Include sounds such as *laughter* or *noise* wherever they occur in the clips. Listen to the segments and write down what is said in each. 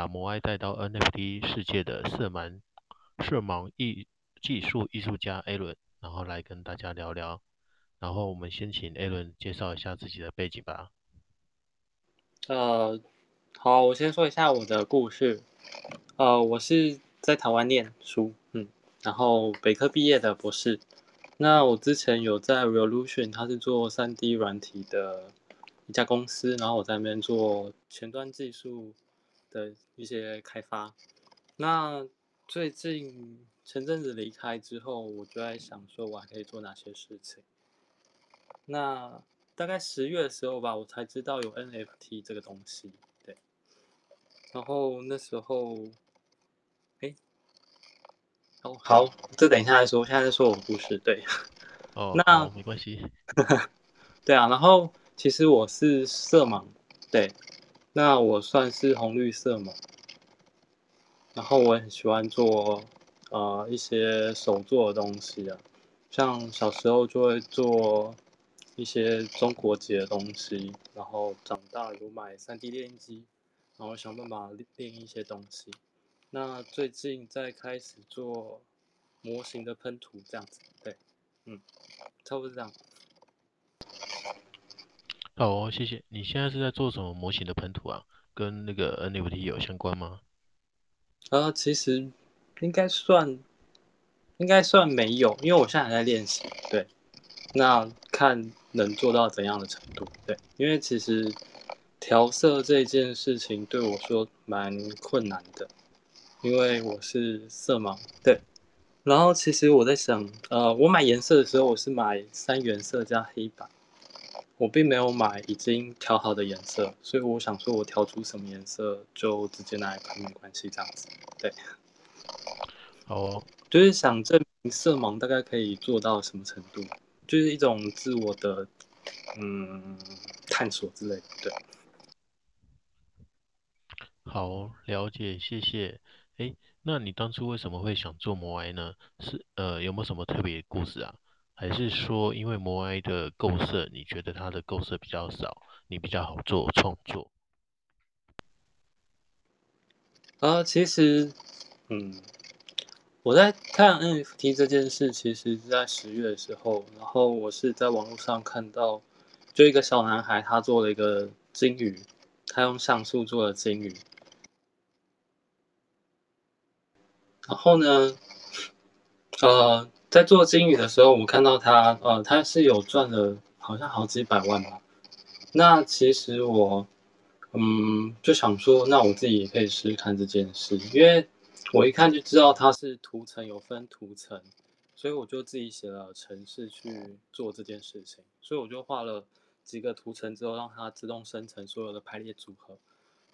把摩艾带到 NFT 世界的色盲色盲艺技术艺术家 Alan，然后来跟大家聊聊。然后我们先请 Alan 介绍一下自己的背景吧。呃，好，我先说一下我的故事。呃，我是在台湾念书，嗯，然后北科毕业的博士。那我之前有在 Revolution，它是做 3D 软体的一家公司，然后我在那边做前端技术的一些开发。那最近前阵子离开之后，我就在想说，我还可以做哪些事情？那大概十月的时候吧，我才知道有 NFT 这个东西，对。然后那时候，哎，哦，好，这等一下再说，现在在说我的故事，对。*laughs* 哦，那没关系。*laughs* 对啊，然后其实我是色盲，对。那我算是红绿色嘛。然后我也很喜欢做呃一些手做的东西啊，像小时候就会做。一些中国结的东西，然后长大有买 3D 列印机，然后想办法练一些东西。那最近在开始做模型的喷涂，这样子，对，嗯，差不多这样。好哦，谢谢。你现在是在做什么模型的喷涂啊？跟那个 NFT 有相关吗？呃，其实应该算，应该算没有，因为我现在还在练习。对，那看。能做到怎样的程度？对，因为其实调色这件事情对我说蛮困难的，因为我是色盲。对，然后其实我在想，呃，我买颜色的时候，我是买三原色加黑白，我并没有买已经调好的颜色，所以我想说，我调出什么颜色就直接拿来喷，没关系，这样子。对，好哦，就是想证明色盲大概可以做到什么程度。就是一种自我的嗯探索之类的，对。好，了解，谢谢。哎，那你当初为什么会想做摩艾呢？是呃有没有什么特别的故事啊？还是说因为摩艾的构色，你觉得它的构色比较少，你比较好做创作？呃，其实嗯。我在看 NFT 这件事，其实是在十月的时候，然后我是在网络上看到，就一个小男孩，他做了一个鲸鱼，他用像素做的鲸鱼。然后呢，呃，在做金鱼的时候，我看到他，呃，他是有赚了好像好几百万吧。那其实我，嗯，就想说，那我自己也可以试试看这件事，因为。我一看就知道它是图层有分图层，所以我就自己写了程式去做这件事情。所以我就画了几个图层之后，让它自动生成所有的排列组合。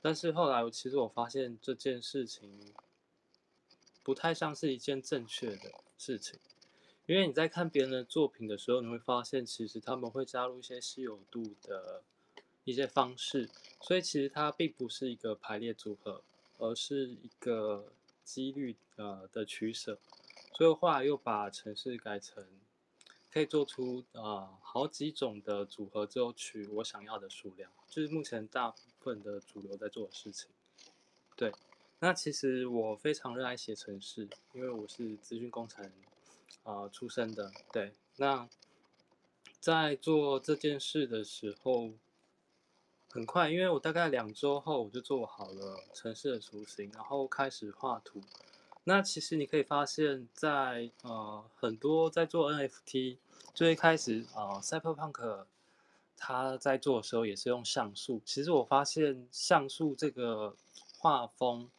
但是后来，其实我发现这件事情不太像是一件正确的事情，因为你在看别人的作品的时候，你会发现其实他们会加入一些稀有度的一些方式，所以其实它并不是一个排列组合，而是一个。几率呃的取舍，所以后来又把城市改成可以做出啊、呃、好几种的组合，之后取我想要的数量，就是目前大部分的主流在做的事情。对，那其实我非常热爱写城市，因为我是资讯工程、呃、出生的。对，那在做这件事的时候。很快，因为我大概两周后我就做好了城市的雏形，然后开始画图。那其实你可以发现在，呃很多在做 NFT 最开始啊、呃、，Cyberpunk 他在做的时候也是用像素。其实我发现像素这个画风，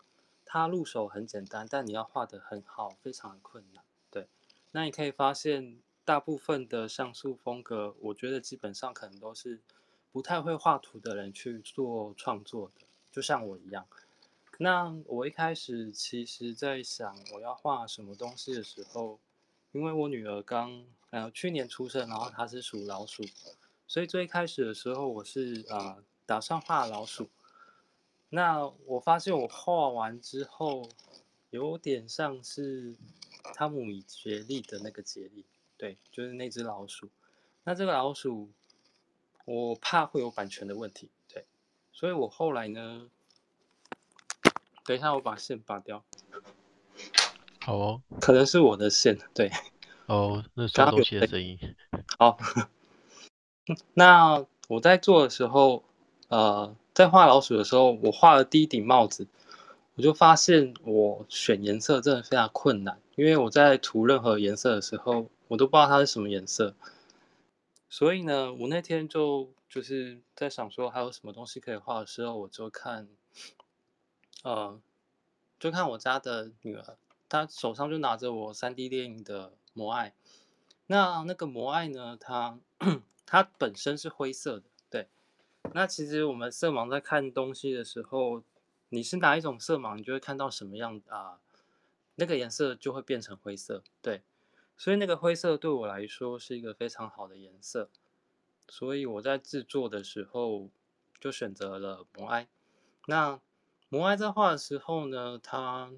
它入手很简单，但你要画得很好，非常的困难。那你可以发现大部分的像素风格，我觉得基本上可能都是。不太会画图的人去做创作的，就像我一样。那我一开始其实在想我要画什么东西的时候，因为我女儿刚呃去年出生，然后她是属老鼠，所以最开始的时候我是、呃、打算画老鼠。那我发现我画完之后，有点像是汤姆与杰利的那个杰利，对，就是那只老鼠。那这个老鼠。我怕会有版权的问题，对，所以我后来呢，等一下，我把线拔掉。好哦，可能是我的线，对。哦，那刷东西的声音。好，*laughs* 那我在做的时候，呃，在画老鼠的时候，我画了第一顶帽子，我就发现我选颜色真的非常困难，因为我在涂任何颜色的时候，我都不知道它是什么颜色。所以呢，我那天就就是在想说还有什么东西可以画的时候，我就看，呃，就看我家的女儿，她手上就拿着我 3D 电影的。魔爱，那那个魔爱呢？它它本身是灰色的，对。那其实我们色盲在看东西的时候，你是哪一种色盲，你就会看到什么样啊？那个颜色就会变成灰色，对。所以那个灰色对我来说是一个非常好的颜色，所以我在制作的时候就选择了摩埃。那摩埃在画的时候呢，它。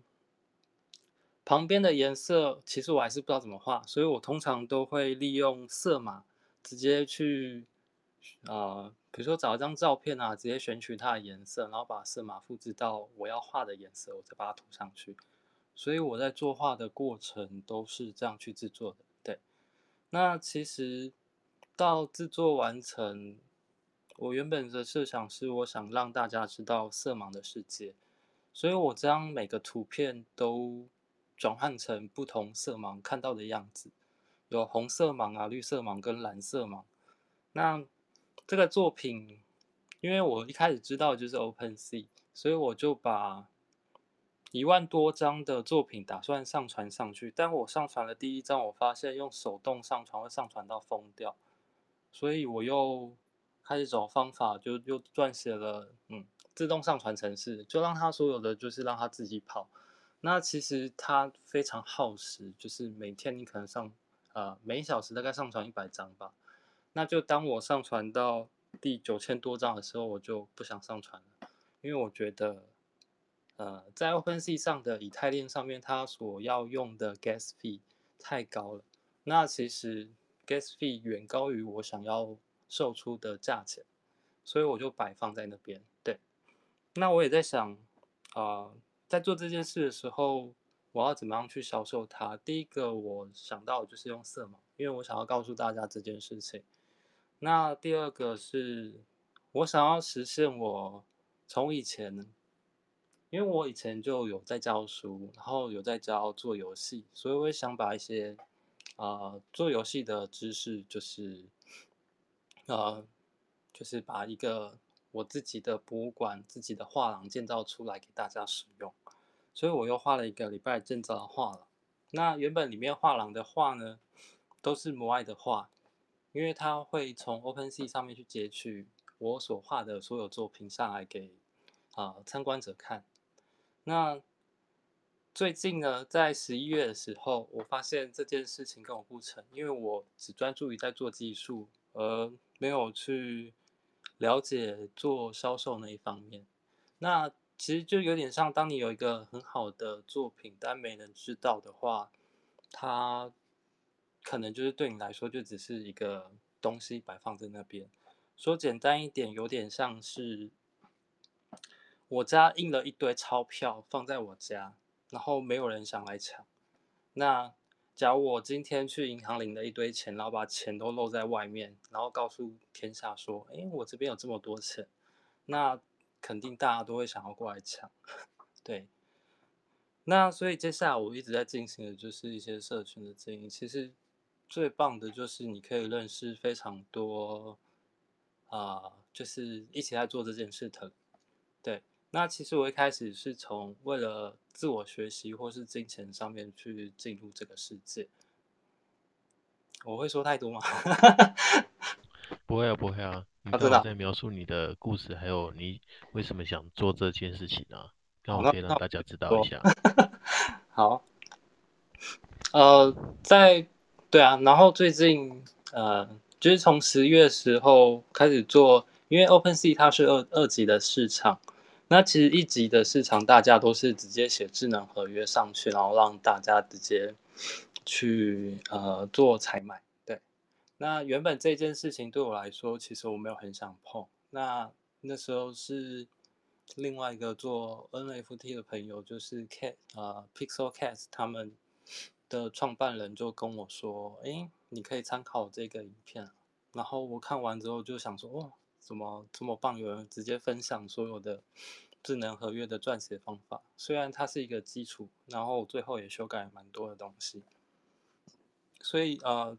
旁边的颜色其实我还是不知道怎么画，所以我通常都会利用色码直接去啊、比如说找一张照片啊，直接选取它的颜色，然后把色码复制到我要画的颜色，我再把它涂上去。所以我在作画的过程都是这样去制作的。对，那其实到制作完成，我原本的设想是我想让大家知道色盲的世界，所以我将每个图片都。转换成不同色盲看到的样子，有红色盲啊、绿色盲跟蓝色盲。那这个作品，因为我一开始知道就是 OpenSea，所以我就把一万多张的作品打算上传上去。但我上传了第一张，我发现用手动上传会上传到疯掉，所以我又开始找方法，就又撰写了嗯自动上传程式，就让它所有的就是让它自己跑。那其实它非常耗时，就是每天你可能上，呃，每小时大概上传一百张吧。那就当我上传到第九千多张的时候，我就不想上传了，因为我觉得，呃，在 OpenSea 上的以太链上面，它所要用的 Gas Fee 太高了。那其实 Gas Fee 远高于我想要售出的价钱，所以我就摆放在那边。对，那我也在想，啊、在做这件事的时候，我要怎么样去销售它？第一个我想到就是用色盲，因为我想要告诉大家这件事情。那第二个是我想要实现我从以前，因为我以前就有在教书，然后有在教做游戏，所以我也想把一些啊、呃、做游戏的知识，就是呃，就是把一个。我自己的博物馆、自己的画廊建造出来给大家使用，所以我又画了一个礼拜建造的画廊。那原本里面画廊的画呢，都是母爱的画，因为它会从 OpenSea 上面去截取我所画的所有作品上来给啊、呃、参观者看。那最近呢，在十一月的时候，我发现这件事情跟我不成，因为我只专注于在做技术，而没有去。了解做销售那一方面，那其实就有点像，当你有一个很好的作品，但没人知道的话，它可能就是对你来说就只是一个东西摆放在那边。说简单一点，有点像是我家印了一堆钞票放在我家，然后没有人想来抢，那。假如我今天去银行领了一堆钱，然后把钱都露在外面，然后告诉天下说：“哎，我这边有这么多钱。”那肯定大家都会想要过来抢，对。那所以接下来我一直在进行的就是一些社群的经营。其实最棒的就是你可以认识非常多啊、呃，就是一起在做这件事的，对。那其实我一开始是从为了自我学习或是金钱上面去进入这个世界。我会说太多吗？*laughs* 不会啊，不会啊。你刚刚在描述你的故事，还有你为什么想做这件事情啊？刚好可以让大家知道一下。*laughs* 好。呃，在对啊，然后最近呃，就是从十月时候开始做，因为 OpenSea 它是二二级的市场。那其实一级的市场，大家都是直接写智能合约上去，然后让大家直接去呃做采买。对，那原本这件事情对我来说，其实我没有很想碰。那那时候是另外一个做 NFT 的朋友，就是 Cat 啊、呃、Pixel Cat 他们的创办人就跟我说：“诶，你可以参考这个影片。”然后我看完之后就想说：“哇，怎么这么棒？有人直接分享所有的智能合约的撰写方法。虽然它是一个基础，然后最后也修改蛮多的东西。所以呃，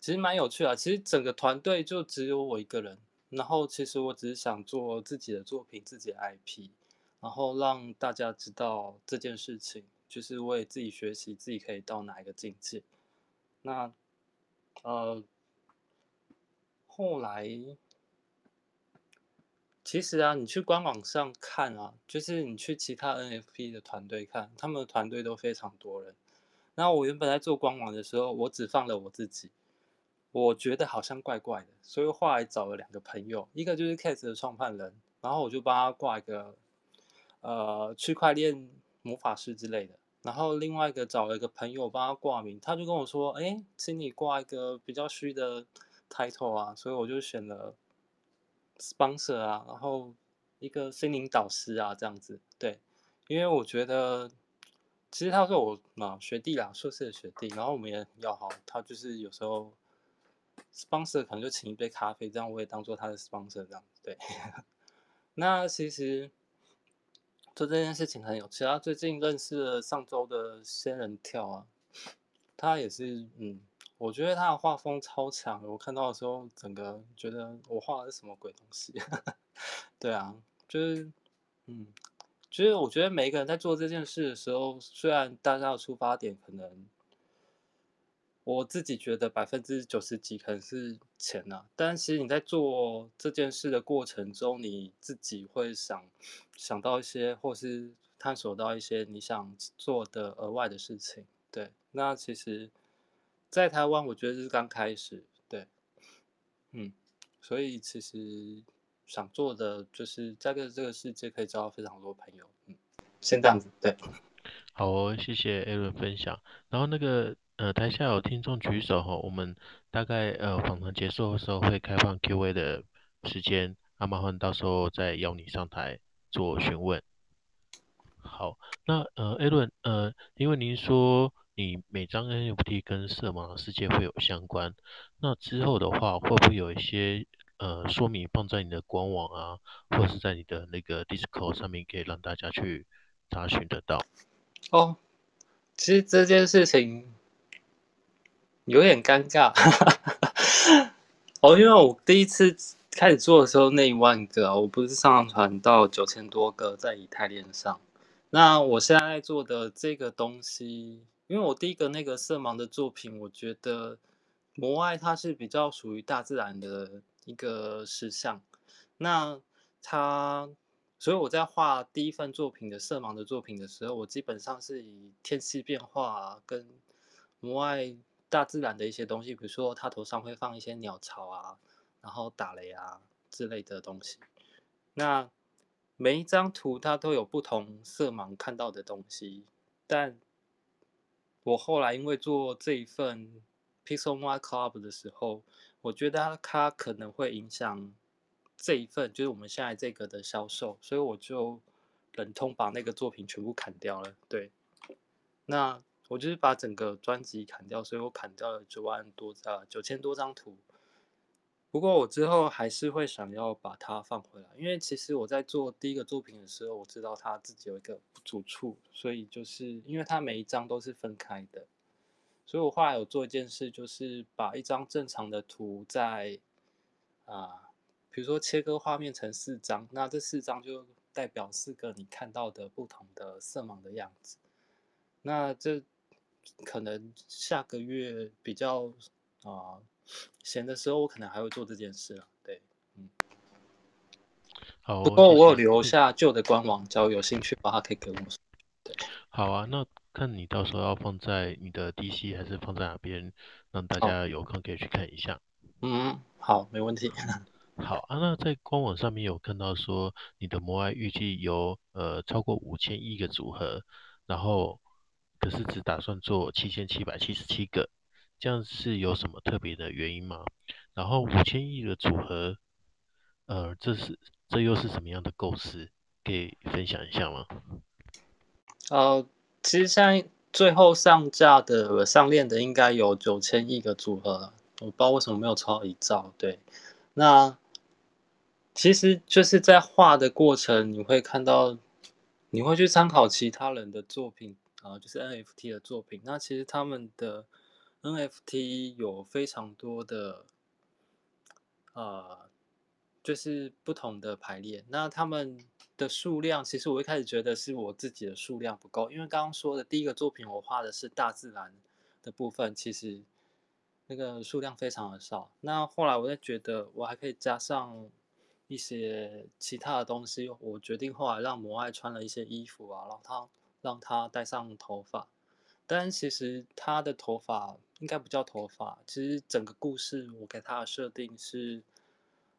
其实蛮有趣的。其实整个团队就只有我一个人。”然后其实我只是想做自己的作品，自己的 IP，然后让大家知道这件事情，就是我也自己学习，自己可以到哪一个境界。那呃，后来其实啊，你去官网上看啊，就是你去其他 NFP 的团队看，他们的团队都非常多人。那我原本在做官网的时候，我只放了我自己。我觉得好像怪怪的，所以后来找了两个朋友，一个就是 Cats 的创办人，然后我就帮他挂一个呃区块链魔法师之类的，然后另外一个找了一个朋友帮他挂名，他就跟我说，哎，请你挂一个比较虚的 title 啊，所以我就选了 sponsor 啊，然后一个心灵导师啊这样子，对，因为我觉得其实他说我嘛学弟啦，硕士的学弟，然后我们也很要好，他就是有时候。sponsor 可能就请一杯咖啡，这样我也当做他的 sponsor 这样子，对。*laughs* 那其实做这件事情很有趣。他最近认识了上周的仙人跳啊，他也是，嗯，我觉得他的画风超强。我看到的时候，整个觉得我画的是什么鬼东西？*laughs* 对啊，就是，嗯，其实我觉得每一个人在做这件事的时候，虽然大家的出发点可能。我自己觉得百分之九十几可能是钱呐、啊，但其实你在做这件事的过程中，你自己会想想到一些，或是探索到一些你想做的额外的事情。对，那其实，在台湾我觉得是刚开始，对，嗯，所以其实想做的就是在这个这个世界可以交到非常多朋友，嗯，先这样子，对，好哦，谢谢 Aaron 分享，然后那个。呃，台下有听众举手哈，我们大概呃访谈结束的时候会开放 Q&A 的时间，那麻烦到时候再邀你上台做询问。好，那呃，Aaron，呃，因为您说你每张 NFT 跟色盲世界会有相关，那之后的话会不会有一些呃说明放在你的官网啊，或是在你的那个 Discord 上面，可以让大家去查询得到？哦，其实这件事情。有点尴尬，*laughs* 哦，因为我第一次开始做的时候那一万个，我不是上传到九千多个在以太链上。那我现在在做的这个东西，因为我第一个那个色盲的作品，我觉得摩艾它是比较属于大自然的一个实相。那它，所以我在画第一份作品的色盲的作品的时候，我基本上是以天气变化跟摩艾。大自然的一些东西，比如说它头上会放一些鸟巢啊，然后打雷啊之类的东西。那每一张图它都有不同色盲看到的东西，但我后来因为做这一份 Pixelmoai Club 的时候，我觉得它可能会影响这一份，就是我们现在这个的销售，所以我就忍痛把那个作品全部砍掉了。对，那。我就是把整个专辑砍掉，所以我砍掉了九万多张，九千多张图。不过我之后还是会想要把它放回来，因为其实我在做第一个作品的时候，我知道它自己有一个不足处，所以就是因为它每一张都是分开的，所以我后来有做一件事，就是把一张正常的图在啊，比如说切割画面成四张，那这四张就代表四个你看到的不同的色盲的样子，那这。可能下个月比较啊闲的时候，我可能还会做这件事了。对，嗯，好。不过我有留下旧的官网，只要有兴趣的话，可以给我们。对，好啊。那看你到时候要放在你的 DC 还是放在哪边，让大家有空可以去看一下。嗯，好，没问题。*laughs* 好啊。那在官网上面有看到说，你的摩艾预计有呃超过五千亿个组合，然后。可是只打算做七千七百七十七个，这样是有什么特别的原因吗？然后五千亿的组合，呃，这是这又是什么样的构思？可以分享一下吗？呃，其实现在最后上架的上链的应该有九千亿个组合，我不知道为什么没有超一兆。对，那其实就是在画的过程，你会看到，你会去参考其他人的作品啊、就是 NFT 的作品。那其实他们的 NFT 有非常多的，呃，就是不同的排列。那他们。的数量，其实我一开始觉得是我自己的数量不够，因为刚刚说的第一个作品我画的是大自然的部分，其实那个数量非常的少。那后来我就觉得我还可以加上一些其他的东西，我决定后来让摩艾穿了一些衣服啊，然后他让他戴上头发，但其实他的头发应该不叫头发，其实整个故事我给他的设定是，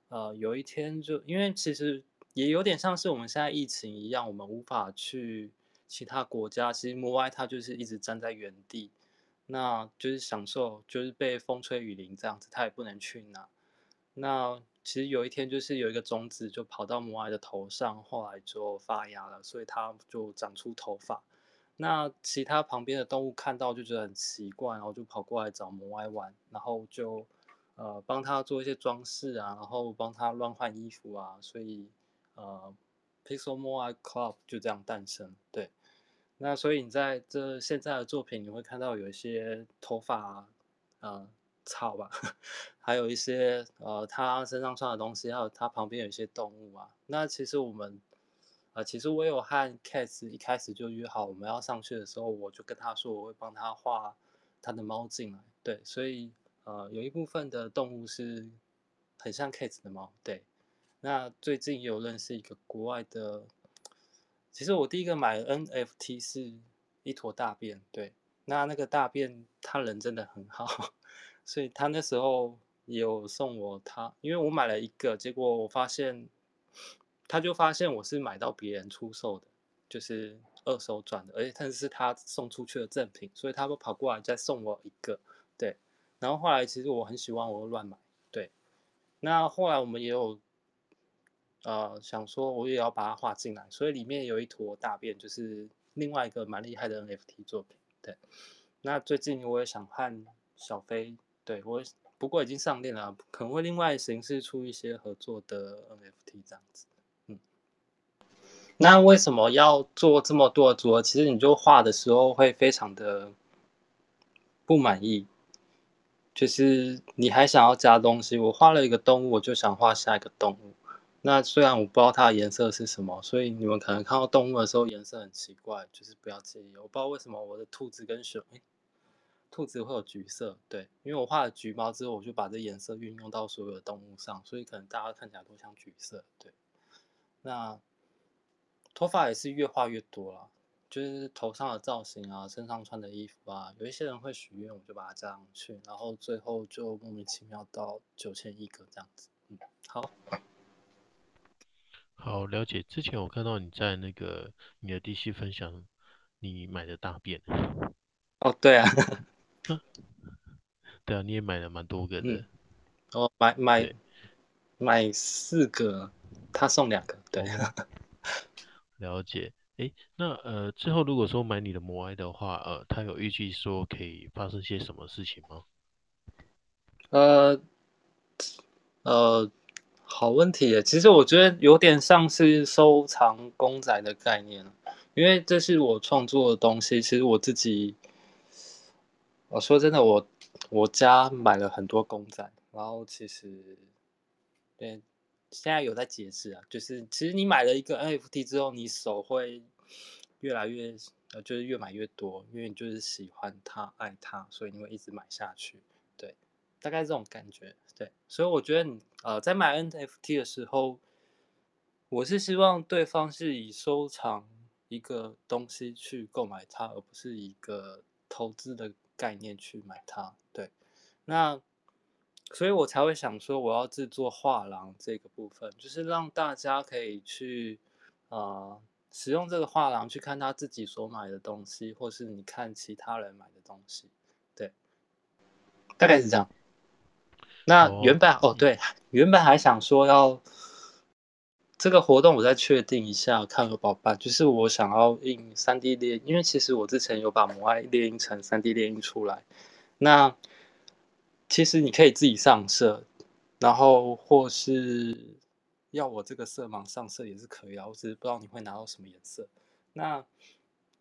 呃，有一天就因为其实。也有点像是我们现在疫情一样，我们无法去其他国家。其实摩艾他就是一直站在原地，那就是享受，就是被风吹雨淋这样子，他也不能去哪。那其实有一天，就是有一个种子就跑到摩艾的头上，后来就发芽了，所以它就长出头发。那其他旁边的动物看到就觉得很奇怪，然后就跑过来找摩艾玩，然后就呃帮他做一些装饰啊，然后帮他乱换衣服啊，所以。呃，Pixel Moai Club 就这样诞生。对，那所以你在这现在的作品，你会看到有一些头发啊，呃，草吧，*laughs* 还有一些呃，他身上穿的东西，还有他旁边有一些动物啊。那其实我们，呃，其实我有和 Cats 一开始就约好，我们要上去的时候，我就跟他说我会帮他画他的猫进来。对，所以呃，有一部分的动物是很像 Cats 的猫。对。那最近有认识一个国外的，其实我第一个买 NFT 是一坨大便，对，那那个大便他人真的很好，*laughs* 所以他那时候有送我他，因为我买了一个，结果我发现，他就发现我是买到别人出售的，就是二手转的，而且他是他送出去的赠品，所以他会跑过来再送我一个，对，然后后来其实我很喜欢，我会乱买，对，那后来我们也有。呃，想说我也要把它画进来，所以里面有一坨大便，就是另外一个蛮厉害的 NFT 作品。对，那最近我也想看小飞，对，我不过已经上链了，可能会另外形式出一些合作的 NFT 这样子。嗯，那为什么要做这么多桌？其实你就画的时候会非常的不满意，就是你还想要加东西。我画了一个动物，我就想画下一个动物。那虽然我不知道它的颜色是什么，所以你们可能看到动物的时候颜色很奇怪，就是不要介意。我不知道为什么我的兔子跟熊，兔子会有橘色，对，因为我画了橘猫之后，我就把这颜色运用到所有的动物上，所以可能大家看起来都像橘色，对。那头发也是越画越多了，就是头上的造型啊，身上穿的衣服啊，有一些人会许愿，我就把它加上去，然后最后就莫名其妙到九千一个这样子，嗯，好。好，了解。之前我看到你在那个你的 DC 分享，你买的大便。*laughs* 哦，对啊，*laughs* 对啊，你也买了蛮多个的。嗯、哦，买买买四个，他送两个，对。*laughs* 了解。诶，那呃，最后如果说买你的摩埃的话，呃，他有预计说可以发生些什么事情吗？呃，呃。好问题耶，其实我觉得有点像是收藏公仔的概念，因为这是我创作的东西。其实我自己，我说真的，我我家买了很多公仔，然后其实，对，现在有在节制啊，就是其实你买了一个 NFT 之后，你手会越来越，呃，就是越买越多，因为你就是喜欢它、爱它，所以你会一直买下去，对，大概这种感觉。对，所以我觉得你呃，在买 NFT 的时候，我是希望对方是以收藏一个东西去购买它，而不是一个投资的概念去买它。对，那所以我才会想说，我要制作画廊这个部分，就是让大家可以去呃使用这个画廊去看他自己所买的东西，或是你看其他人买的东西。对，大概是这样。那原本哦，哦，对，原本还想说要这个活动我再确定一下，看有宝办。就是我想要印三 D 列，因为其实我之前有把母爱列印成三 D 列印出来。那其实你可以自己上色，然后或是要我这个色盲上色也是可以啊。我只是不知道你会拿到什么颜色。那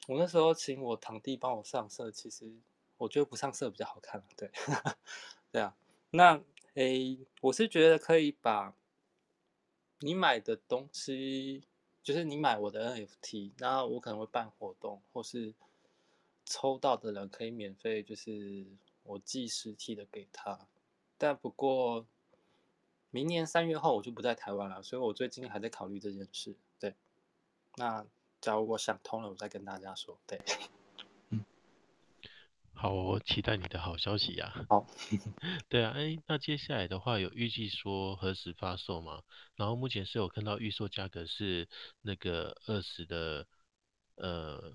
我那时候请我堂弟帮我上色，其实我觉得不上色比较好看。对，*laughs* 对啊。那诶，我是觉得可以把。你买的东西就是你买我的 NFT，那我可能会办活动，或是抽到的人可以免费，就是我寄实体的给他。但不过明年三月后我就不在台湾了，所以我最近还在考虑这件事。对，那假如我想通了，我再跟大家说。对。好，我期待你的好消息呀、啊。好，*laughs* 对啊，哎，那接下来的话有预计说何时发售吗？然后目前是有看到预售价格是那个二十的呃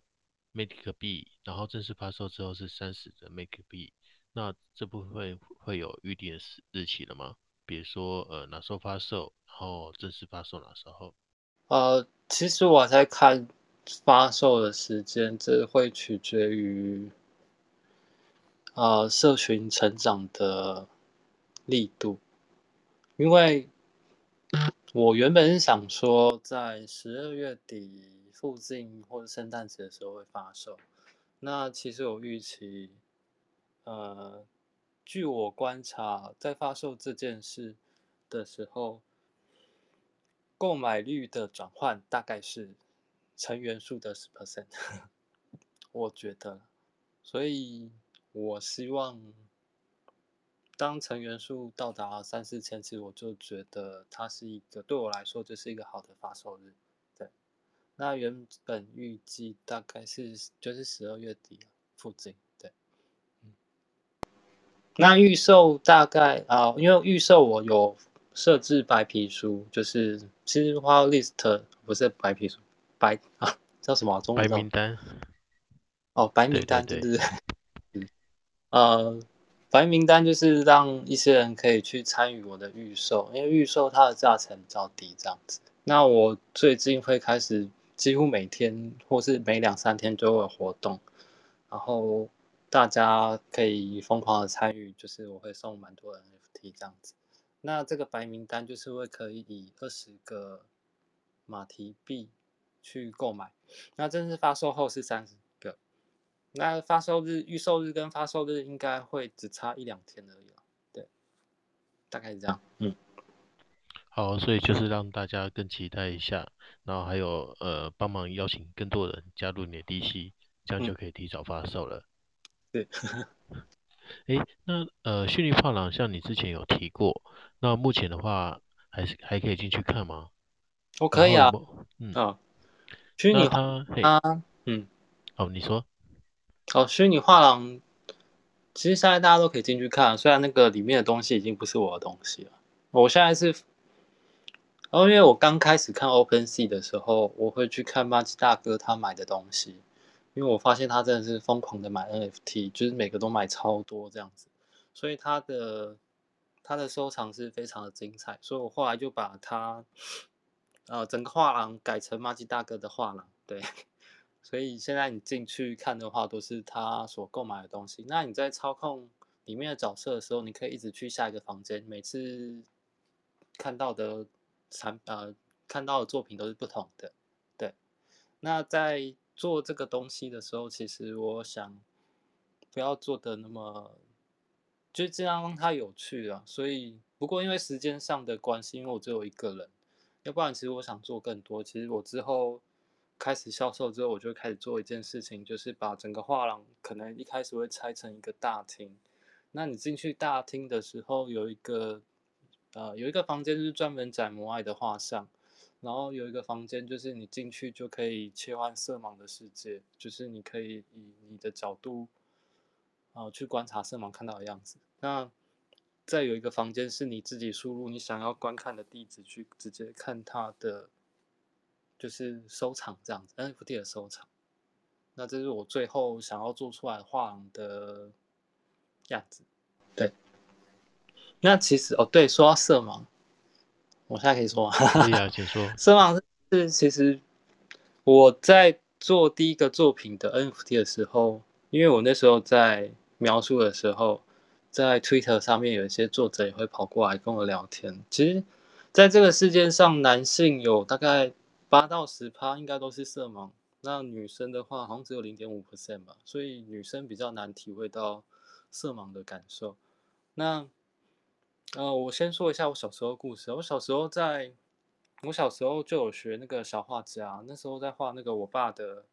Matic 币，然后正式发售之后是三十的 Matic 币。那这部分会有预定的日期了吗？比如说呃哪时候发售，然后正式发售哪时候？呃，其实我在看发售的时间，这会取决于。呃，社群成长的力度，因为我原本是想说在十二月底附近或者圣诞节的时候会发售。那其实我预期，呃，据我观察，在发售这件事的时候，购买率的转换大概是成员数的十 percent，*laughs* 我觉得，所以。我希望，当成员数到达三四千次，我就觉得它是一个对我来说就是一个好的发售日。对，那原本预计大概是就是十二月底附近。对，嗯，那预售大概啊，因为预售我有设置白皮书，就是其实花 list 不是白皮书，白啊叫什么中文？白名单。哦，白名单，对对对。呃，白名单就是让一些人可以去参与我的预售，因为预售它的价钱比较低，这样子。那我最近会开始几乎每天或是每两三天都会有活动，然后大家可以疯狂的参与，就是我会送蛮多 NFT 这样子。那这个白名单就是会可以以二十个马蹄币去购买，那正式发售后是三十。那发售日、预售日跟发售日应该会只差一两天而已，对，大概是这样。嗯，好，所以就是让大家更期待一下，然后还有呃，帮忙邀请更多人加入你的 DC，这样就可以提早发售了。对、嗯，哎，那呃，虚拟画廊像你之前有提过，那目前的话还是还可以进去看吗？我可以啊。嗯啊，虚拟它，嗯，哦，你说。哦，虚拟画廊，其实现在大家都可以进去看，虽然那个里面的东西已经不是我的东西了。我现在是，哦，因为我刚开始看 OpenSea 的时候，我会去看马吉大哥他买的东西，因为我发现他真的是疯狂的买 NFT，就是每个都买超多这样子，所以他的他的收藏是非常的精彩，所以我后来就把他，呃，整个画廊改成马吉大哥的画廊，对。所以现在你进去看的话，都是他所购买的东西。那你在操控里面的角色的时候，你可以一直去下一个房间，每次看到的产呃看到的作品都是不同的。对，那在做这个东西的时候，其实我想不要做的那么，就这样让它有趣啊。所以不过因为时间上的关系，因为我只有一个人，要不然其实我想做更多。其实我之后。开始销售之后，我就开始做一件事情，就是把整个画廊可能一开始会拆成一个大厅。那你进去大厅的时候，有一个呃有一个房间是专门展摩艾的画像，然后有一个房间就是你进去就可以切换色盲的世界，就是你可以以你的角度啊、去观察色盲看到的样子。那再有一个房间是你自己输入你想要观看的地址去直接看它的。就是收藏这样子，NFT 的收藏。那这是我最后想要做出来画廊的样子。对。那其实哦，对，说到色盲，我现在可以说吗？可以啊，请说。*laughs* 色盲是其实我在做第一个作品的 NFT 的时候，因为我那时候在描述的时候，在 Twitter 上面有一些作者也会跑过来跟我聊天。其实，在这个世界上，男性有大概八到十趴应该都是色盲，那女生的话好像只有零点五 percent 吧，所以女生比较难体会到色盲的感受。那呃，我先说一下我小时候的故事。我小时候在，我小时候就有学那个小画家，那时候在画那个我爸的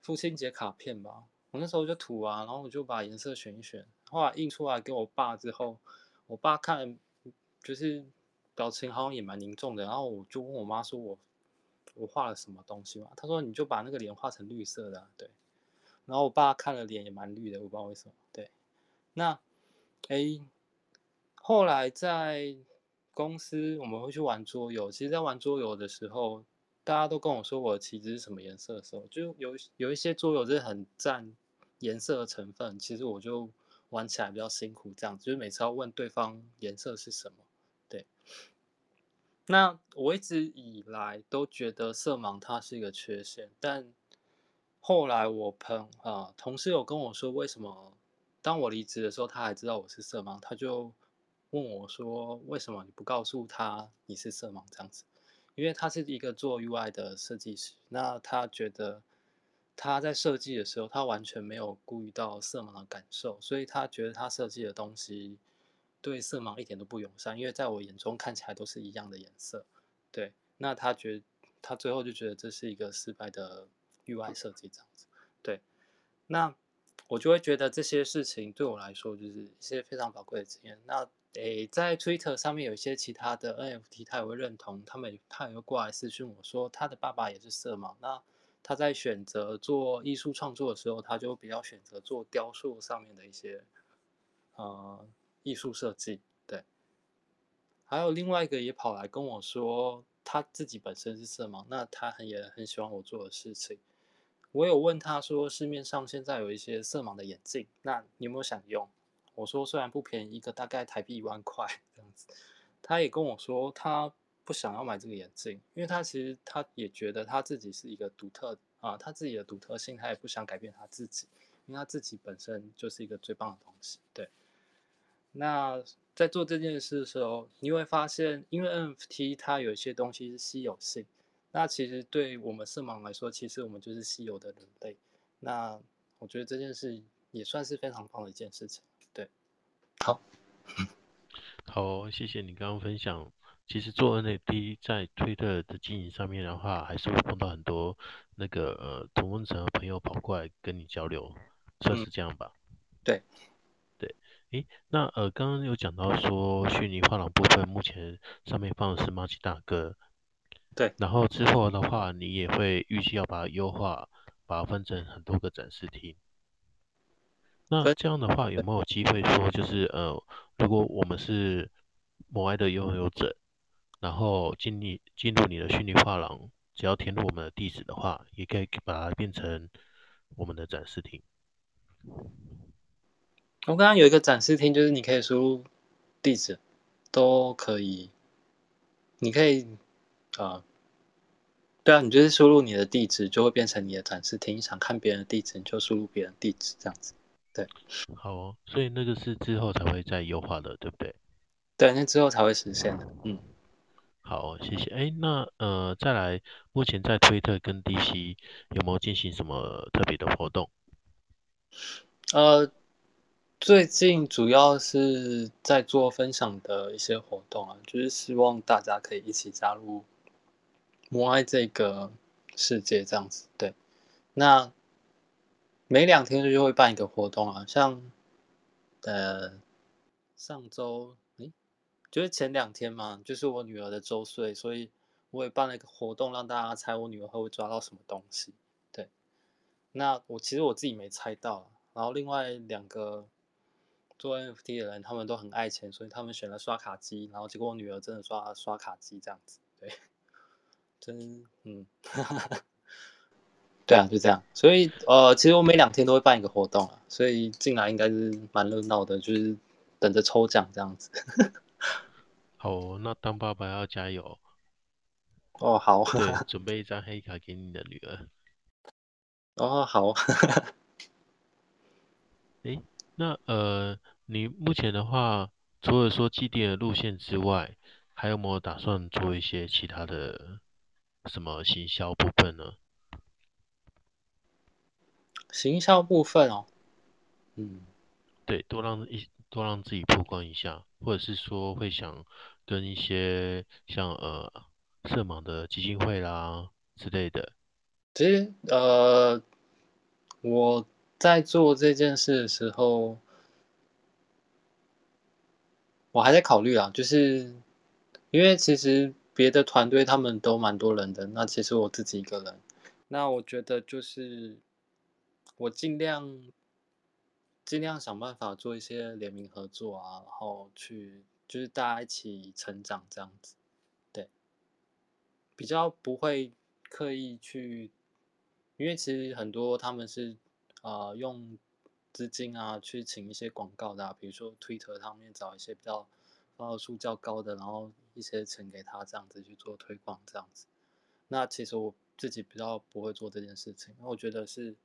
父亲节卡片吧。我那时候就涂啊，然后我就把颜色选一选，后来印出来给我爸之后，我爸看就是表情好像也蛮凝重的，然后我就问我妈说我我画了什么东西嘛？他说你就把那个脸画成绿色的，对。然后我爸看了脸也蛮绿的，我不知道为什么。对，那诶。后来在公司，我们会去玩桌游。其实，在玩桌游的时候，大家都跟我说我的旗子是什么颜色的时候，就有有一些桌游是很占颜色的成分。其实我就玩起来比较辛苦，这样子就是每次要问对方颜色是什么。那我一直以来都觉得色盲它是一个缺陷，但后来我朋啊同事有跟我说，为什么当我离职的时候，他还知道我是色盲，他就。问我说：“为什么你不告诉他你是色盲这样子？因为他是一个做 UI 的设计师，那他觉得他在设计的时候，他完全没有顾虑到色盲的感受，所以他觉得他设计的东西对色盲一点都不友善。因为在我眼中看起来都是一样的颜色，对。那他觉他最后就觉得这是一个失败的 UI 设计这样子，对。那我就会觉得这些事情对我来说就是一些非常宝贵的经验。那诶，在 Twitter 上面有一些其他的 NFT，他也会认同，他们他也会过来私讯我说，他的爸爸也是色盲，那他在选择做艺术创作的时候，他就比较选择做雕塑上面的一些呃艺术设计。对，还有另外一个也跑来跟我说，他自己本身是色盲，那他很也很喜欢我做的事情。我有问他说，市面上现在有一些色盲的眼镜，那你有没有想用？我说虽然不便宜，一个大概台币一万块 *laughs* 这样子，他也跟我说他不想要买这个眼镜，因为他其实他也觉得他自己是一个独特啊，他自己的独特性，他也不想改变他自己，因为他自己本身就是一个最棒的东西。对，那在做这件事的时候，你会发现，因为 NFT 它有一些东西是稀有性，那其实对我们色盲来说，其实我们就是稀有的人类。那我觉得这件事也算是非常棒的一件事情。对好，*laughs* 好，谢谢你刚刚分享。其实做 NFT 在推特的经营上面的话，还是会碰到很多那个呃同温层的朋友跑过来跟你交流，算是这样吧？嗯、对，诶，那呃刚刚有讲到说虚拟画廊部分，目前上面放的是马吉大哥，对，然后之后的话，你也会预计要把它优化，把它分成很多个展示厅。那这样的话，有没有机会说，就是呃，如果我们是摩艾的拥有者，然后进你进入你的虚拟画廊，只要填入我们的地址的话，也可以把它变成我们的展示厅。我刚刚有一个展示厅，就是你可以输入地址，都可以。你可以啊、呃，对啊，你就是输入你的地址，就会变成你的展示厅。你想看别人的地址，你就输入别人的地址，这样子。对，好哦，所以那个是之后才会再优化的，对不对？对，那之后才会实现的。嗯，好，谢谢。哎，那呃，再来，目前在推特跟 DC 有没有进行什么特别的活动？呃，最近主要是在做分享的一些活动啊，就是希望大家可以一起加入摩爱这个世界，这样子。对，那。每两天就会办一个活动啊，像，呃，上周，诶，就是前两天嘛，就是我女儿的周岁，所以我也办了一个活动，让大家猜我女儿会抓到什么东西。对，那我其实我自己没猜到，然后另外两个做 NFT 的人，他们都很爱钱，所以他们选了刷卡机，然后结果我女儿真的刷刷卡机这样子，对，真，嗯。*laughs* 对啊，就这样。所以呃，其实我每两天都会办一个活动啊，所以进来应该是蛮热闹的，就是等着抽奖这样子。*laughs* 好哦，那当爸爸要加油。哦，好。对，*laughs* 准备一张黑卡给你的女儿。哦，好。诶，那呃，你目前的话，除了说既定的路线之外，还有没有打算做一些其他的什么行销部分呢？行销部分哦，嗯，对，多让一多让自己曝光一下，或者是说会想跟一些像呃色盲的基金会啦之类的。其实呃，我在做这件事的时候。我还在考虑啊，就是因为其实别的团队他们都蛮多人的，那其实我自己一个人，那我觉得就是我尽量尽量想办法做一些联名合作啊，然后去就是大家一起成长这样子，对，比较不会刻意去，因为其实很多他们是啊、用。资金啊，去请一些广告的，啊，比如说 Twitter 上面找一些比较发号数较高的，然后一些钱给他这样子去做推广，这样子。那其实我自己比较不会做这件事情，因为我觉得是，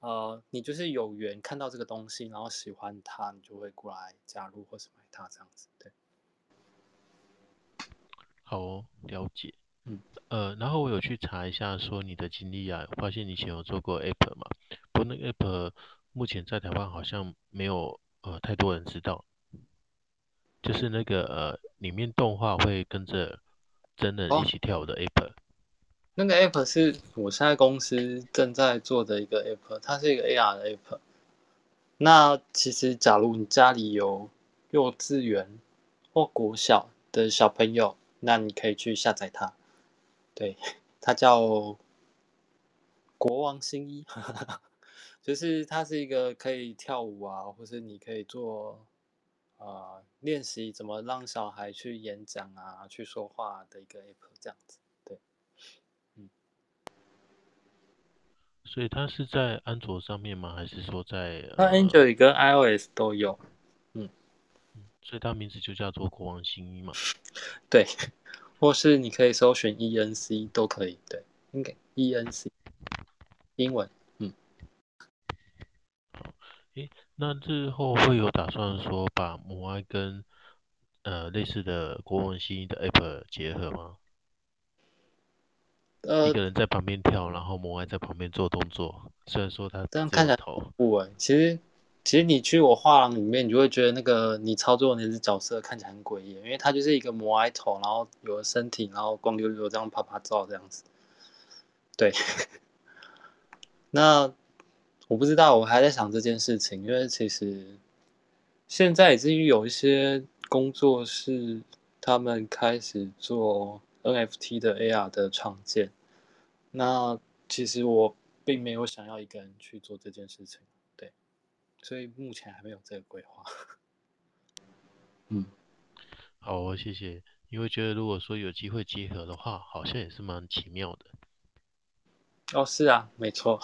呃，你就是有缘看到这个东西，然后喜欢它，你就会过来加入或是买它这样子。对。好哦，了解。嗯，呃，然后我有去查一下说你的经历啊，发现你以前有做过 App 嘛，不过那个 App。目前在台湾好像没有呃太多人知道，就是那个呃里面动画会跟着真人一起跳舞的 app。哦。那个 app 是我现在公司正在做的一个 app，它是一个 AR 的 app。那其实假如你家里有幼稚园或国小的小朋友，那你可以去下载它。对，它叫国王新一。*laughs* 就是它是一个可以跳舞啊，或是你可以做，呃，练习怎么让小孩去演讲啊，去说话的一个 app 这样子，对，嗯。所以它是在安卓上面吗？还是说在？那 Android 跟 iOS 都有，嗯。所以它名字就叫做国王新一嘛？*laughs* 对，或是你可以搜寻 ENC 都可以，对，应该 ENC 英文。诶，那日后会有打算说把母爱跟呃类似的国王新一的 app 结合吗？呃，一个人在旁边跳，然后母爱在旁边做动作。虽然说他这样看起来不稳，其实其实你去我画廊里面，你就会觉得那个你操作的那只角色看起来很诡异，因为它就是一个摩艾头，然后有了身体，然后光溜溜这样啪啪照这样子。对，*laughs* 那。我不知道，我还在想这件事情，因为其实现在已经有一些工作室，他们开始做 NFT 的 AR 的创建。那其实我并没有想要一个人去做这件事情，对，所以目前还没有这个规划。嗯，好，哦谢谢，因为觉得如果说有机会结合的话，好像也是蛮奇妙的。哦，是啊，没错。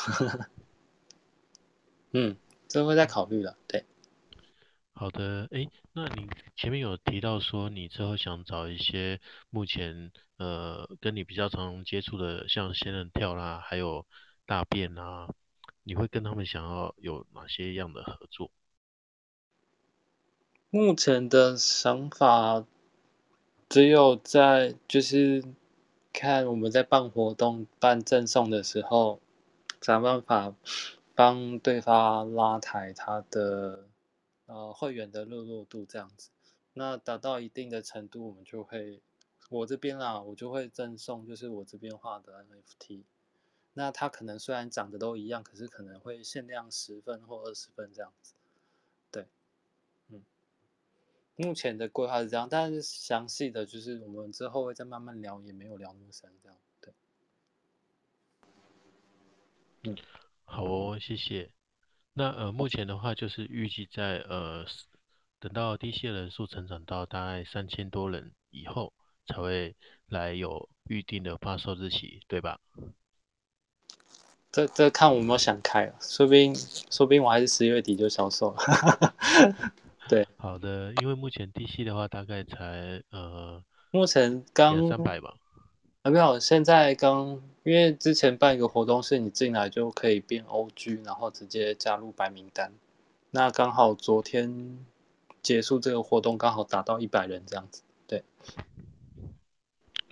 嗯，这会再考虑了。对，好的，诶，那你前面有提到说你之后想找一些目前呃跟你比较常接触的，像仙人跳啦，还有大便啦，你会跟他们想要有哪些样的合作？目前的想法只有在就是看我们在办活动、办赠送的时候，想办法。帮对方拉抬他的呃会员的热络度这样子，那达到一定的程度，我们就会我这边啊，我就会赠送就是我这边画的 NFT，那它可能虽然长得都一样，可是可能会限量十份或二十份这样子，对，嗯，目前的规划是这样，但是详细的就是我们之后会再慢慢聊，也没有聊那么深这样，对，嗯。好哦，谢谢。那呃，目前的话就是预计在呃，等到低线人数成长到大概三千多人以后，才会来有预定的发售日期，对吧？这这看我有没有想开了，说不定说不定我还是十月底就销售了。*laughs* 对，好的，因为目前低息的话大概才呃，目前刚三百吧。啊，没有，现在刚因为之前办一个活动，是你进来就可以变 OG，然后直接加入白名单。那刚好昨天结束这个活动，刚好达到一百人这样子。对。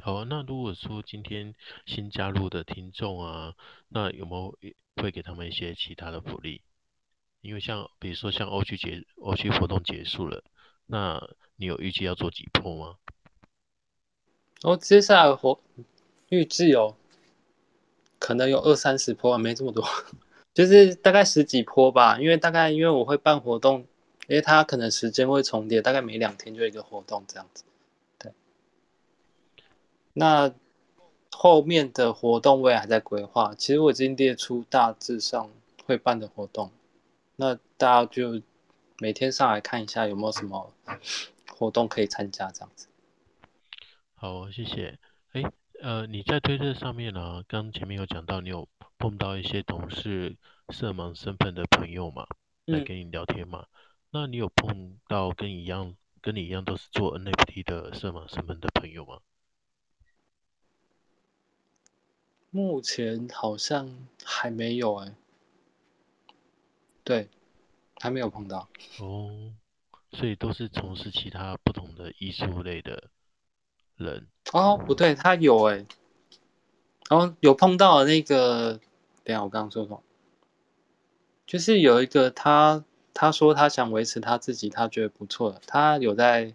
好啊，那如果说今天新加入的听众啊，那有没有会给他们一些其他的福利？因为像比如说像 OG 结 OG 活动结束了，那你有预计要做几波吗？哦，接下来活预计有可能有二三十波，没这么多，就是大概十几波吧。因为大概因为我会办活动，因为它可能时间会重叠，大概每两天就一个活动这样子。对。那后面的活动我也还在规划，其实我已经列出大致上会办的活动，那大家就每天上来看一下有没有什么活动可以参加这样子。好，谢谢。哎，呃，你在推特上面呢、啊？刚前面有讲到，你有碰到一些同事色盲身份的朋友嘛，来跟你聊天嘛？嗯、那你有碰到跟你一样、跟你一样都是做 NFT 的色盲身份的朋友吗？目前好像还没有哎、欸。对，还没有碰到。哦，所以都是从事其他不同的艺术类的。人哦，不对，他有哎，然后有碰到那个，等下我刚刚说什么？就是有一个他，他说他想维持他自己，他觉得不错的，他有在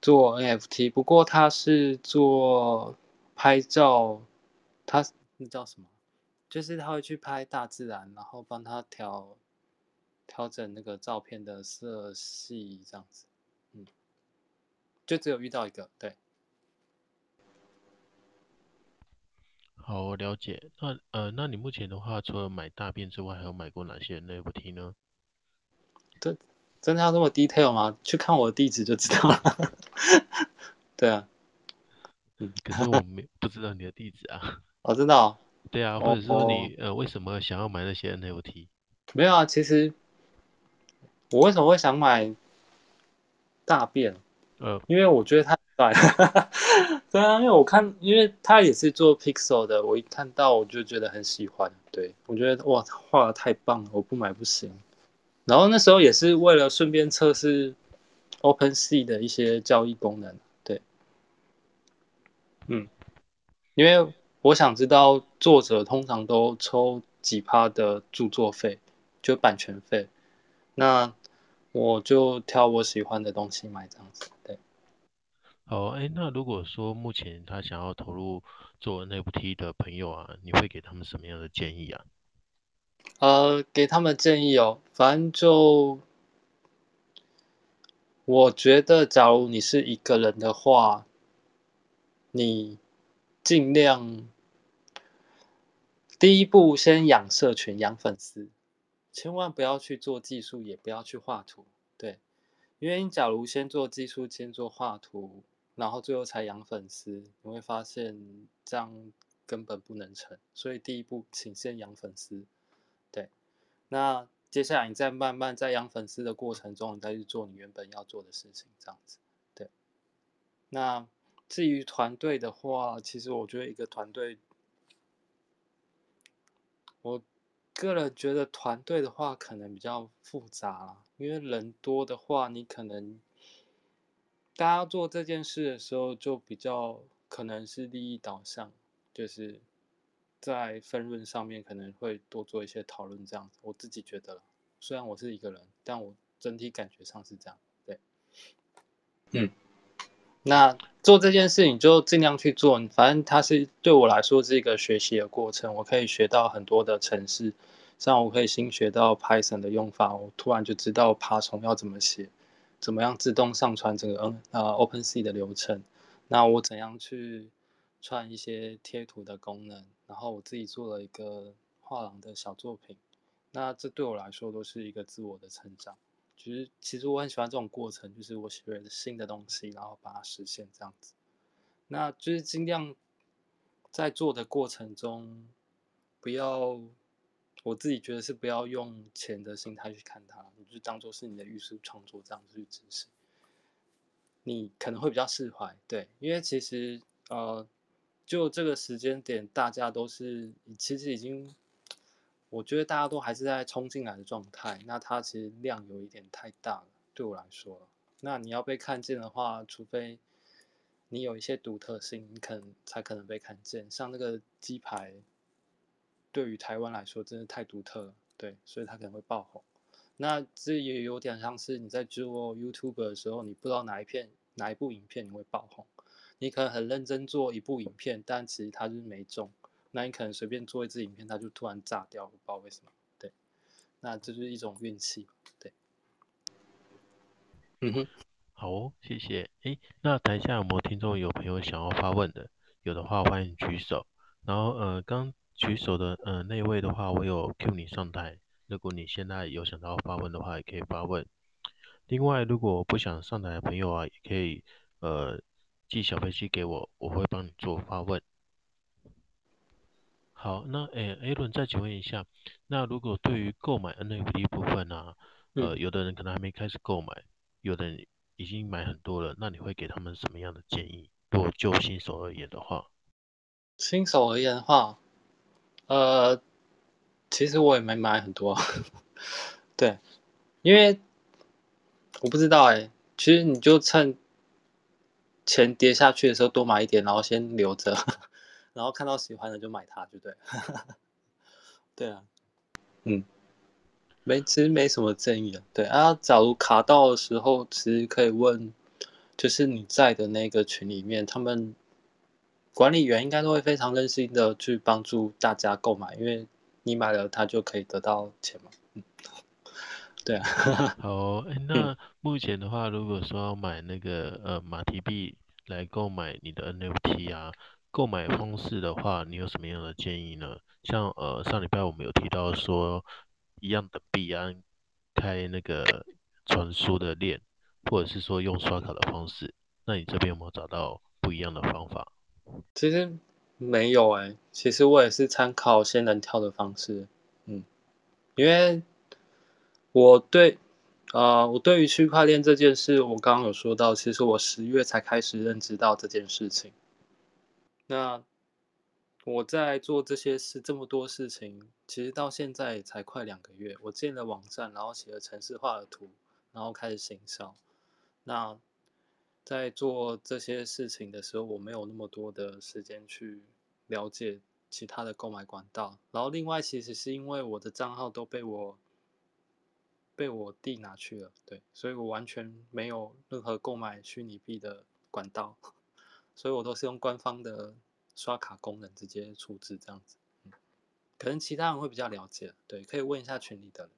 做 NFT，不过他是做拍照，他那叫什么？就是他会去拍大自然，然后帮他调调整那个照片的色系这样子，嗯，就只有遇到一个，对。好，我了解。那呃，那你目前的话，除了买大便之外，还有买过哪些 NFT 呢？真真的要这么 detail 吗？去看我的地址就知道了。*laughs* 对啊，嗯，可是我没不知道你的地址啊。我知道。对啊，或者说你呃，为什么想要买那些 NFT？没有啊，其实我为什么会想买大便？呃，因为我觉得它。对，*laughs* 对啊，因为我看，因为他也是做 Pixel 的，我一看到我就觉得很喜欢。对，我觉得哇，画的太棒了，我不买不行。然后那时候也是为了顺便测试 OpenSea 的一些交易功能。对，嗯，因为我想知道作者通常都抽几趴的著作费，就版权费。那我就挑我喜欢的东西买，这样子。对。好，哎，那如果说目前他想要投入做 NFT 的朋友啊，你会给他们什么样的建议啊？呃，给他们建议哦，反正就我觉得，假如你是一个人的话，你尽量第一步先养社群、养粉丝，千万不要去做技术，也不要去画图，对，因为你假如先做技术，先做画图。然后最后才养粉丝，你会发现这样根本不能成。所以第一步，请先养粉丝。对，那接下来你再慢慢在养粉丝的过程中，你再去做你原本要做的事情，这样子。对。那至于团队的话，其实我觉得一个团队，我个人觉得团队的话可能比较复杂啦，因为人多的话，你可能。大家做这件事的时候，就比较可能是利益导向，就是在分润上面可能会多做一些讨论，这样子。我自己觉得，虽然我是一个人，但我整体感觉上是这样。对，嗯，那做这件事你就尽量去做，反正它是对我来说是一个学习的过程，我可以学到很多的程式，像我可以新学到 Python 的用法，我突然就知道爬虫要怎么写。怎么样自动上传整个 N 呃 OpenSea 的流程？那我怎样去串一些贴图的功能？然后我自己做了一个画廊的小作品。那这对我来说都是一个自我的成长。其实其实我很喜欢这种过程，就是我学了新的东西，然后把它实现这样子。那就是尽量在做的过程中不要我自己觉得是不要用钱的心态去看它，你就当做是你的艺术创作这样去支持，你可能会比较释怀。对，因为其实呃，就这个时间点，大家都是其实已经，我觉得大家都还是在冲进来的状态。那它其实量有一点太大了，对我来说。那你要被看见的话，除非你有一些独特性，你可能才可能被看见。像那个鸡排。对于台湾来说，真的太独特了，对，所以它可能会爆红。那这也有点像是你在做 YouTube 的时候，你不知道哪一片、哪一部影片你会爆红。你可能很认真做一部影片，但其实它就是没中。那你可能随便做一支影片，它就突然炸掉，不知道为什么。对，那这就是一种运气，对。嗯哼，好哦，谢谢。诶，那台下有没有听众有朋友想要发问的？有的话欢迎举手。然后呃，刚。举手的，嗯、呃，那位的话，我有 Q 你上台。如果你现在有想到发问的话，也可以发问。另外，如果不想上台的朋友啊，也可以，呃，寄小飞机给我，我会帮你做发问。好，那，诶，A 伦再请问一下，那如果对于购买 NFT 部分啊，呃，有的人可能还没开始购买，有的人已经买很多了，那你会给他们什么样的建议？如果就新手而言的话，新手而言的话。呃，其实我也没买很多，*laughs* 对，因为我不知道哎、其实你就趁钱跌下去的时候多买一点，然后先留着，*laughs* 然后看到喜欢的就买它，就对。*laughs* 对啊，嗯，没，其实没什么建议啊。对啊，假如卡到的时候，其实可以问，就是你在的那个群里面，他们。管理员应该都会非常热心的去帮助大家购买，因为你买了，他就可以得到钱嘛。嗯，对啊。*laughs* 好，哎，那目前的话，如果说要买那个呃马蹄币来购买你的 NFT 啊，购买方式的话，你有什么样的建议呢？像呃上礼拜我们有提到说，一样的币安，开那个传输的链，或者是说用刷卡的方式，那你这边有没有找到不一样的方法？其实没有哎、其实我也是参考仙人跳的方式，嗯，因为我对啊、我对于区块链这件事，我刚刚有说到，其实我十月才开始认知到这件事情。那我在做这些事这么多事情，其实到现在才快两个月，我建了网站，然后写了程式化的图，然后开始行销。那在做这些事情的时候，我没有那么多的时间去了解其他的购买管道。然后另外，其实是因为我的账号都被我被我弟拿去了，对，所以我完全没有任何购买虚拟币的管道，*laughs* 所以我都是用官方的刷卡功能直接处置这样子。嗯，可能其他人会比较了解，对，可以问一下群里的人。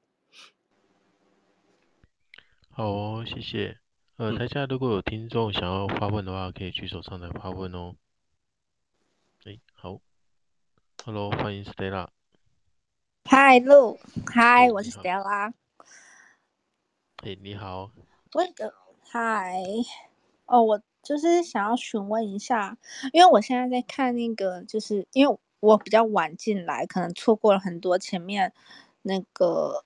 好哦，谢谢。呃，台下如果有听众想要发问的话，可以举手上来发问哦。哎，好，Hello，欢迎 Stella。Hi Lu，Hi，我是 Stella。哎，你好。喂的，Hi。哦，我就是想要询问一下，因为我现在在看那个，就是因为我比较晚进来，可能错过了很多前面那个，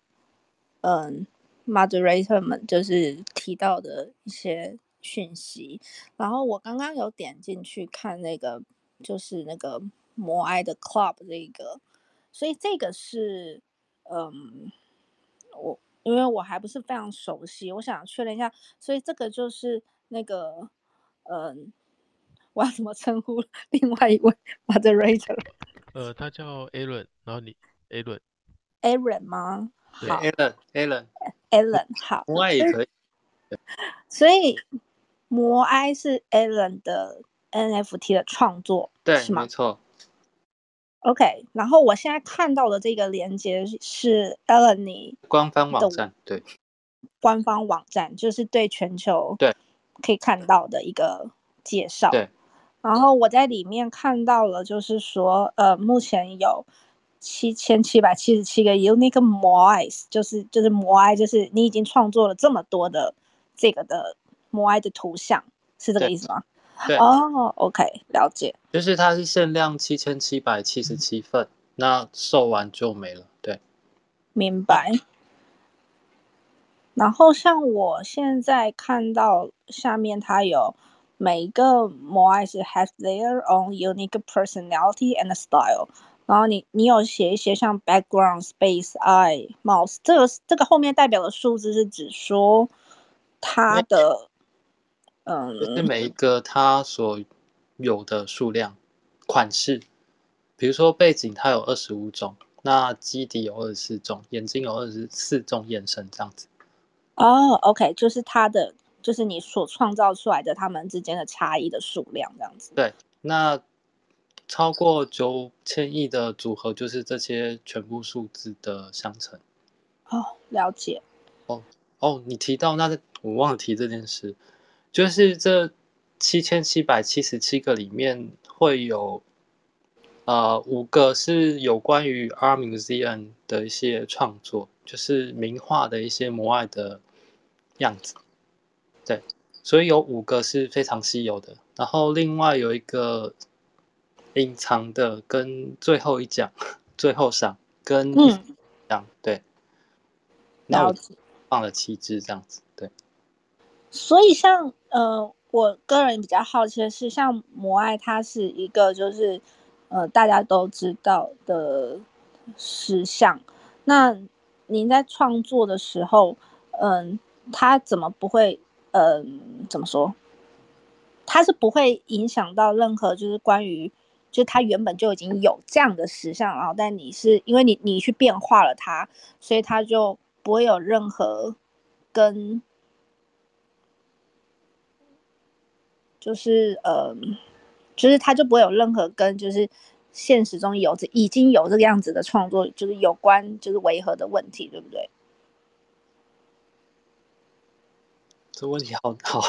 嗯。Moderator 们就是提到的一些讯息，然后我刚刚有点进去看那个，就是那个摩埃的 Club 这个，所以这个是，嗯，我因为我还不是非常熟悉，我想确认一下，所以这个就是那个，嗯，我要怎么称呼 *laughs* 另外一位 Moderator？呃，他叫 Aaron，然后你 Aaron，Aaron 吗？对，Aaron，Aaron。Alan 好，摩埃也可以。所以摩埃是 Alan 的 NFT 的创作，对，是吗？没错。OK，然后我现在看到的这个链接是 Alan 你官方网站，对，官方网站就是对全球对可以看到的一个介绍。对，然后我在里面看到了，就是说，呃，目前有。七千七百七十七个 unique moais，就是就是摩埃，就是你已经创作了这么多的这个的摩埃的图像，是这个意思吗？对。哦，OK，了解。就是它是限量七千七百七十七份，嗯，那售完就没了。对。明白。然后像我现在看到下面，它有每一个 Moai 是 has their own unique personality and style。然后你你有写一些像 background space eye mouse，这个这个后面代表的数字是指说它的，嗯，就是每一个它所有的数量款式，比如说背景它有二十五种，那基底有二十四种，眼睛有二十四种眼神这样子。哦，OK，就是它的，就是你所创造出来的它们之间的差异的数量这样子。对，那超过九千亿的组合就是这些全部数字的相乘。哦，了解。哦哦，你提到那我忘了提这件事，就是这七千七百七十七个里面会有呃五个是有关于 Art Museum 的一些创作，就是名画的一些摩爱的。样子，对，所以有五个是非常稀有的，然后另外有一个隐藏的，跟最后一讲、最后赏跟一奖，对，然后放了七只这样子，对。所以像呃，我个人比较好奇的是，像摩爱，它是一个就是呃大家都知道的石像，那您在创作的时候，嗯、呃。他怎么不会？嗯、呃，怎么说？它是不会影响到任何，就是关于，就他原本就已经有这样的石像，然后但你是因为你你去变化了它，所以他就不会有任何跟，就是呃，就是他就不会有任何跟就是现实中有这已经有这个样子的创作，就是有关就是违和的问题，对不对？这问题好 *laughs* 好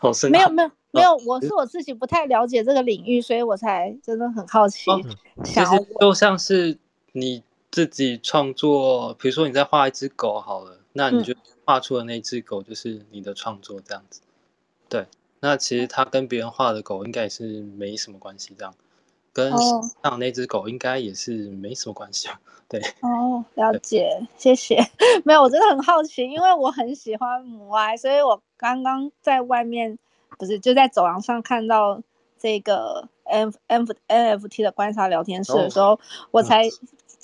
好深。没有没有没有，我是我自己不太了解这个领域，所以我才真的很好奇。哦、其实就像是你自己创作，比如说你在画一只狗好了，那你就画出的那只狗就是你的创作这样子。嗯、对，那其实它跟别人画的狗应该也是没什么关系，这样跟上那只狗应该也是没什么关系。*laughs* 对哦，了解，谢谢。*laughs* 没有，我真的很好奇，因为我很喜欢母爱，所以我刚刚在外面不是就在走廊上看到这个 N F NFT 的观察聊天室的时候，哦、我才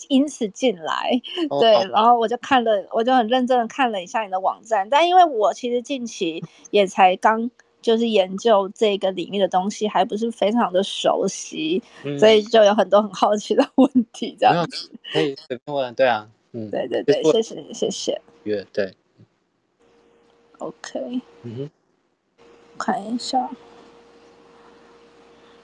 因此进来。哦、对，然后我就看了，我就很认真的看了一下你的网站，但因为我其实近期也才刚。就是研究这个领域的东西还不是非常的熟悉，嗯、所以就有很多很好奇的问题，这样子。可以随便问，对啊，嗯，对对对，谢谢谢谢。对对，OK，嗯哼，看一下。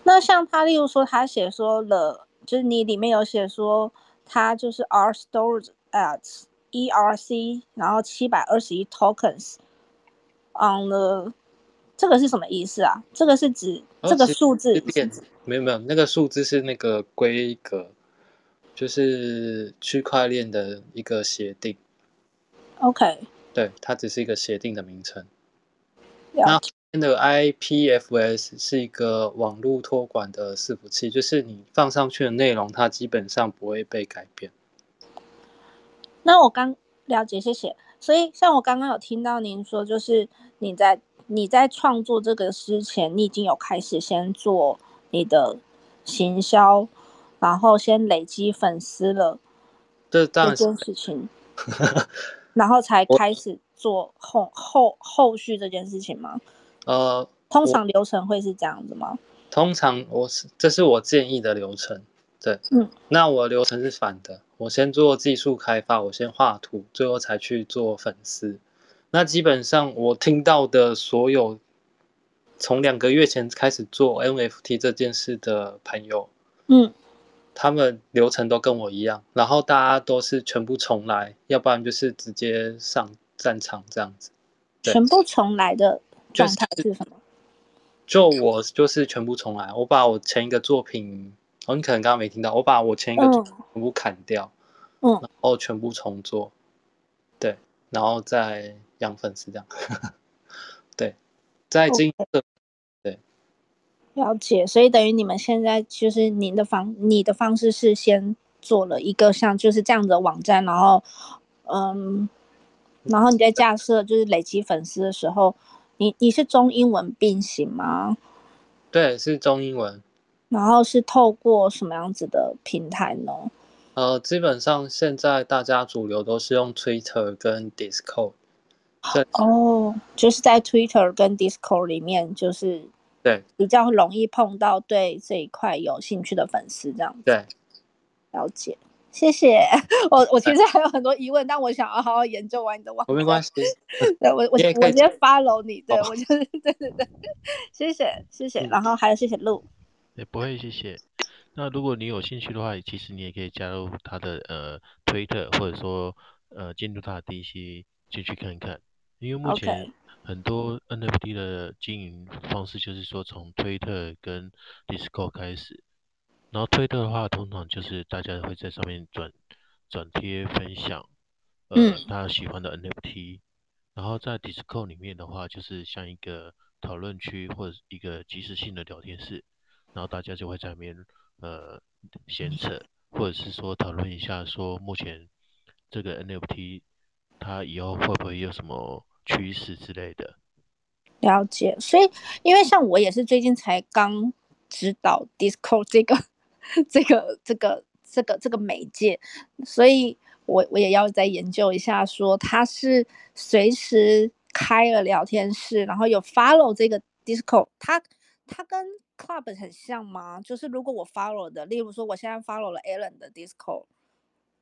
那像他，例如说他写说了，就是你里面有写说他就是 are stored at ERC，然后七百二十一 tokens on the 这个是什么意思啊？这个是指这个数字没有没有，那个数字是那个规格，就是区块链的一个协定。OK。对，它只是一个协定的名称。那后面的 IPFS 是一个网络托管的伺服器，就是你放上去的内容，它基本上不会被改变。那我刚了解，谢谢。所以像我刚刚有听到您说，就是你在。你在创作这个之前，你已经有开始先做你的行销，然后先累积粉丝了，这这件事情，然后才开始做后后后续这件事情吗？呃，通常流程会是这样子吗？通常我是这是我建议的流程，对，嗯，那我流程是反的，我先做技术开发，我先画图，最后才去做粉丝。那基本上我听到的所有从两个月前开始做 NFT 这件事的朋友，嗯，他们流程都跟我一样，然后大家都是全部重来，要不然就是直接上战场这样子。全部重来的状态是什么？就我就是全部重来，我把我前一个作品，哦，你可能刚刚没听到，我把我前一个作品全部砍掉，嗯，然后全部重做，对，然后再。养粉丝这样，*laughs* 对，在经营，Okay. 对，了解。所以等于你们现在就是您的方，你的方式是先做了一个像就是这样的网站，然后嗯，然后你在架设就是累积粉丝的时候，你你是中英文并行吗？对，是中英文。然后是透过什么样子的平台呢？呃，基本上现在大家主流都是用 Twitter 跟 Discord。哦，就是在 Twitter 跟 Discord 里面，就是对比较容易碰到对这一块有兴趣的粉丝这样子。对，了解，谢谢。我我其实还有很多疑问，但我想要好好研究完你的网站。我没关系。对我我我直接 follow 你，对我就是 *laughs* 对对对，谢谢谢谢，然后还有谢谢路。也不会，谢谢。那如果你有兴趣的话，其实你也可以加入他的呃推特，或者说呃进入他的 DC 进去看看。因为目前很多 NFT 的经营方式就是说从推特跟 Discord 开始，然后推特的话通常就是大家会在上面转转贴分享呃他喜欢的 NFT，然后在 Discord 里面的话就是像一个讨论区或者一个即时性的聊天室。然后大家就会在里面呃闲扯，或者是说讨论一下，说目前这个 NFT 它以后会不会有什么趋势之类的。了解，所以因为像我也是最近才刚知道 Discord 这个 *laughs* 这个这个这个这个媒介，所以我我也要再研究一下，说它是随时开了聊天室，然后有 follow 这个 Discord，它它跟 Club 很像吗？就是如果我 follow 的，例如说我现在 follow 了 Alan 的 Discord，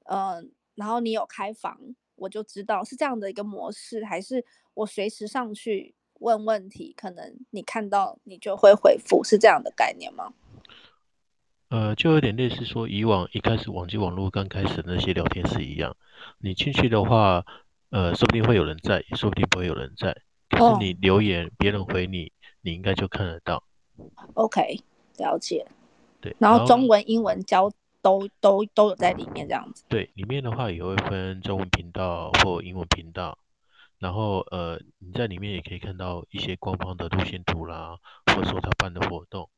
嗯、然后你有开房，我就知道是这样的一个模式，还是我随时上去问问题，可能你看到你就会回复，是这样的概念吗？呃，就有点类似说以往一开始网际网络刚开始那些聊天室一样，你进去的话，呃，说不定会有人在，也说不定不会有人在，可是你留言，哦、别人回你，你应该就看得到。OK，了解。对，然后中文、英文教都都都有在里面这样子。对，里面的话也会分中文频道或英文频道。然后呃，你在里面也可以看到一些官方的路线图啦，或者说他办的活动。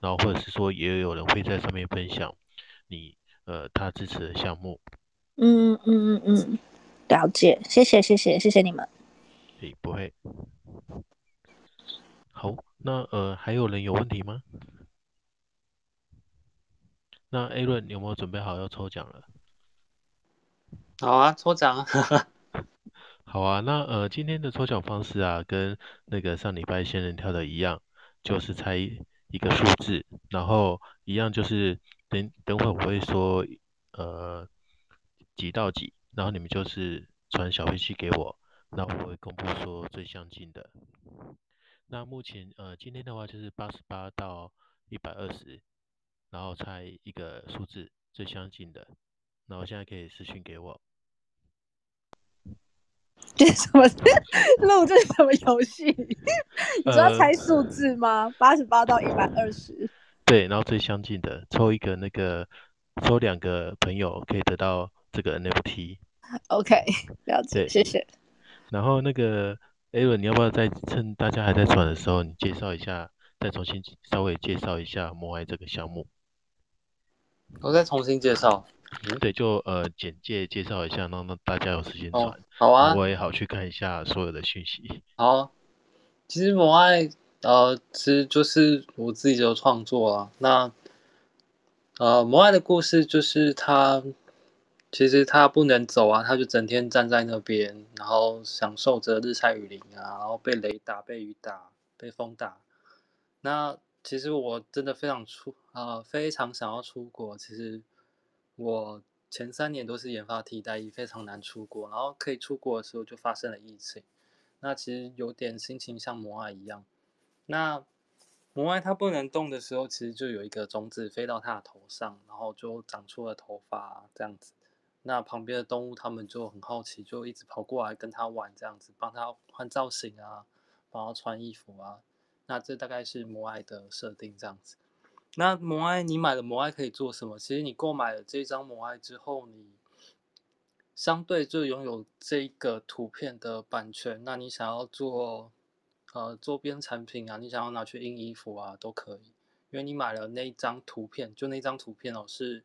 然后或者是说，也有人会在上面分享你呃他支持的项目。嗯嗯嗯嗯，了解。谢谢谢谢谢谢你们。诶，不会。好，那呃，还有人有问题吗？那 Aaron，你有没有准备好要抽奖了？好啊，抽奖啊！*laughs* 好啊，那呃，今天的抽奖方式啊，跟那个上礼拜仙人跳的一样，就是猜一个数字，然后一样就是等等会我会说呃几到几，然后你们就是传小飞机给我，那我会公布说最相近的。那目前呃，今天的话就是八十八到一百二十，然后猜一个数字最相近的，然后现在可以私信给我。这是什么？*laughs* 录这是什么游戏？你知道猜数字吗？八十八到一百二十。对，然后最相近的抽一个那个，抽两个朋友可以得到这个 NFT。*laughs* OK，了解，谢谢。然后那个。艾伦，你要不要再趁大家还在传的时候，你介绍一下，再重新稍微介绍一下摩艾这个项目？我再重新介绍。嗯，对，就呃简介介绍一下，让让大家有时间传。哦，好啊，我也好去看一下所有的讯息。好，其实摩爱呃，其实就是我自己的创作啊。那呃，摩爱的故事就是他。其实他不能走啊，他就整天站在那边，然后享受着日晒雨淋啊，然后被雷打、被雨打、被风打。那其实我真的非常出啊、呃，非常想要出国。其实我前三年都是研发替代役，非常难出国。然后可以出国的时候就发生了疫情。那其实有点心情像摩艾一样。那摩艾它不能动的时候，其实就有一个种子飞到它的头上，然后就长出了头发，这样子。那旁边的动物，它们就很好奇，就一直跑过来跟他玩，这样子帮他换造型啊，帮他穿衣服啊。那这大概是摩艾的设定这样子。那摩爱，你买了摩爱可以做什么？其实你购买了这张摩爱之后，你相对就拥有这个图片的版权。那你想要做呃周边产品啊，你想要拿去印衣服啊，都可以，因为你买了那张图片，就那张图片哦是。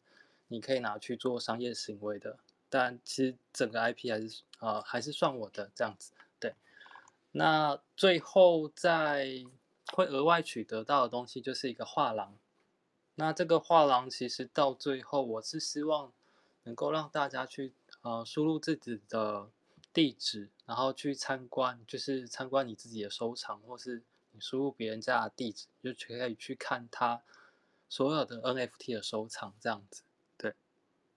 你可以拿去做商业行为的。但其实整个 IP 还是啊、呃、还是算我的这样子。对，那最后再会额外取得到的东西就是一个画廊。那这个画廊其实到最后，我是希望能够让大家去呃输入自己的地址，然后去参观，就是参观你自己的收藏，或是你输入别人家的地址，就可以去看他所有的 NFT 的收藏这样子。对，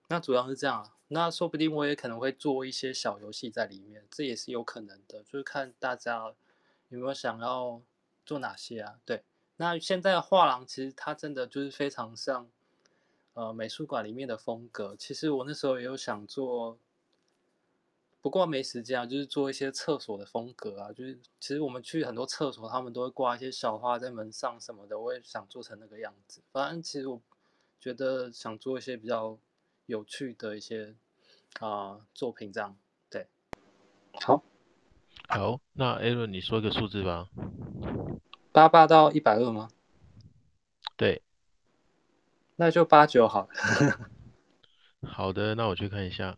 那主要是这样啊。那说不定我也可能会做一些小游戏在里面，这也是有可能的，就是看大家有没有想要做哪些啊。对，那现在的画廊其实它真的就是非常像呃美术馆里面的风格。其实我那时候也有想做。不过没时间啊，就是做一些厕所的风格啊，就是其实我们去很多厕所，他们都会挂一些小花在门上什么的，我也想做成那个样子。反正其实我觉得想做一些比较有趣的一些啊、呃、作品，这样对。好，好，那 Aaron 你说一个数字吧。八八到一百二吗？对，那就八九好了。*laughs* 好的，那我去看一下。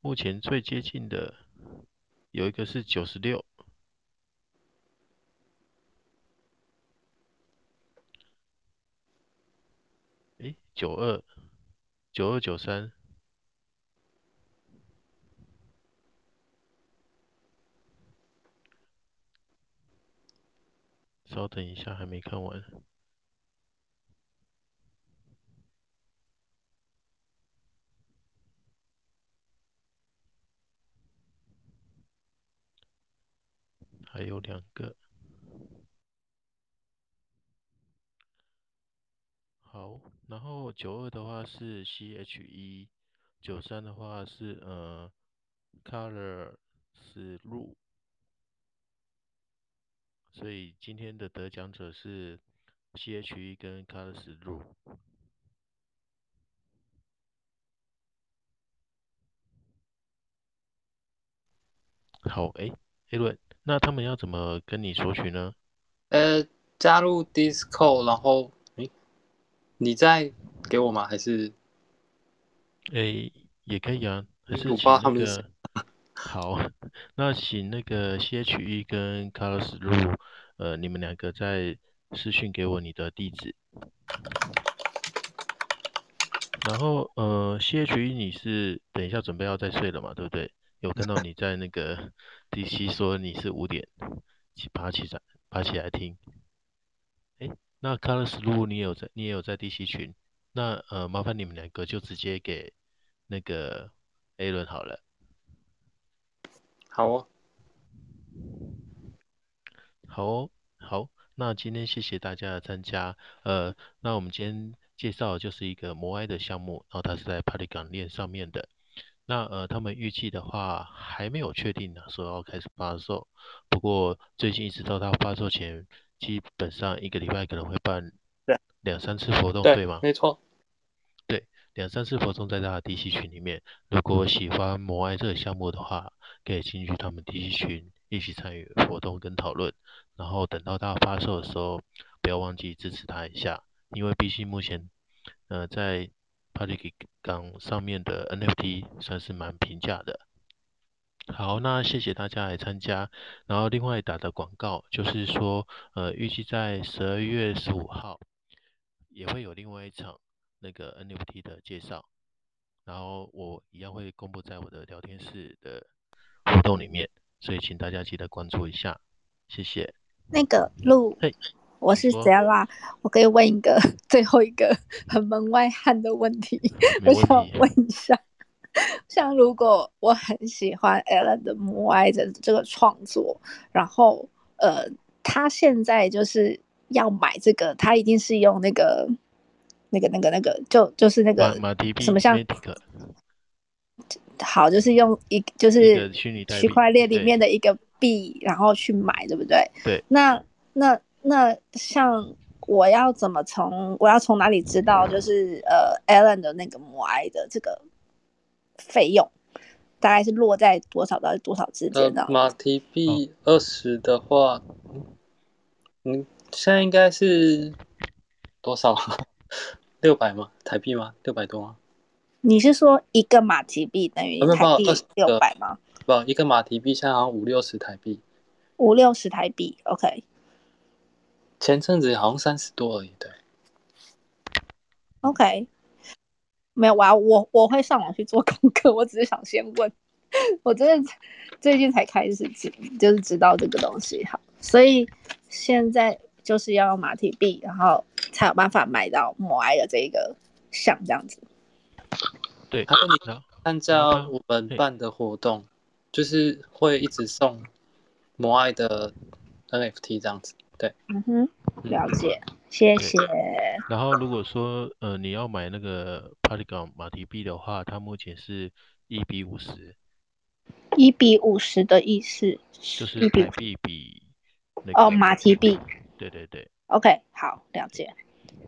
目前最接近的有一个是九十六，诶，九二，九二九三，稍等一下，还没看完。还有两个，好，然后九二的话是 CHE，九三的话是呃 Color 是路，所以今天的得奖者是 CHE 跟 Color 是路。好，哎，Aaron。那他们要怎么跟你索取呢？呃，加入 Discord，然后，诶，你再给我吗？还是？诶，也可以啊。还是请那个。好，那请那个 CHE 跟 Carlos 入，呃，你们两个在私讯给我你的地址。然后，呃，CHE 你是等一下准备要再睡了嘛？对不对？有看到你在那个 *laughs* DC 说你是五点起爬起来爬起来听，哎，那 Carlos 如果你也有在你也有在 DC 群，那呃麻烦你们两个就直接给那个 Aaron 好了。好哦，好哦，好，那今天谢谢大家的参加，呃，那我们今天介绍的就是一个摩埃的项目，然后它是在 Polygon 链上面的。那呃，他们预计的话还没有确定呢，说要开始发售。不过最近一直到它发售前，基本上一个礼拜可能会办两三次活动，对，对吗？没错。两三次活动在他的 DC 群里面。如果喜欢摩艾这个项目的话，可以进去他们 DC 群一起参与活动跟讨论。然后等到他发售的时候，不要忘记支持他一下，因为毕竟目前呃在。Polygon 上面的 NFT 算是蛮平价的。好，那谢谢大家来参加。然后另外打的广告就是说，呃，预计在十二月十五号也会有另外一场那个 NFT 的介绍。然后我一样会公布在我的聊天室的活动里面，所以请大家记得关注一下。谢谢。那个路。嘿。我是 Stella，我可以问一个 *laughs* 最后一个很门外汉的问题，我想问一下，*laughs* 像如果我很喜欢 Alan 的摩埃的这个创作，然后呃，他现在就是要买这个，他一定是用那个那个那个那个，就就是那个什么像，好，就是用一就是区块链里面的一个币，然后去买，对不对？对，那那。那像我要怎么从我要从哪里知道就是呃 Alan 的那个摩埃的这个费用大概是落在多少到多少之间的？马蹄币二十的话，嗯，现在应该是多少？*laughs* 六百吗？台币吗？六百多吗？你是说一个马蹄币等于一台币六百吗？不，一个马蹄币现在好像五六十台币。五六十台币，OK。前阵子好像三十多而已，对。OK。没有，我要我我会上网去做功课。*laughs* 我只是想先问，*laughs* 我真的最近才开始知，就是知道这个东西。好，所以现在就是要用马蹄币，然后才有办法买到摩埃的这一个像这样子。对，还有你按照我们办的活动，就是会一直送摩埃的 NFT 这样子。对，嗯哼，了解，嗯、谢谢。然后如果说呃你要买那个 Polygon 马蹄币的话，它目前是一比五十。一比五十的意思就是台币比那个哦马蹄币。对对对。OK，好，了解，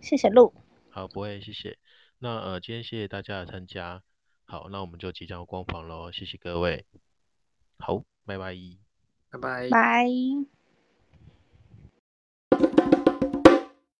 谢谢路。好，不会，谢谢。那呃今天谢谢大家的参加，好，那我们就即将关房喽，谢谢各位。好，拜拜，拜拜，拜。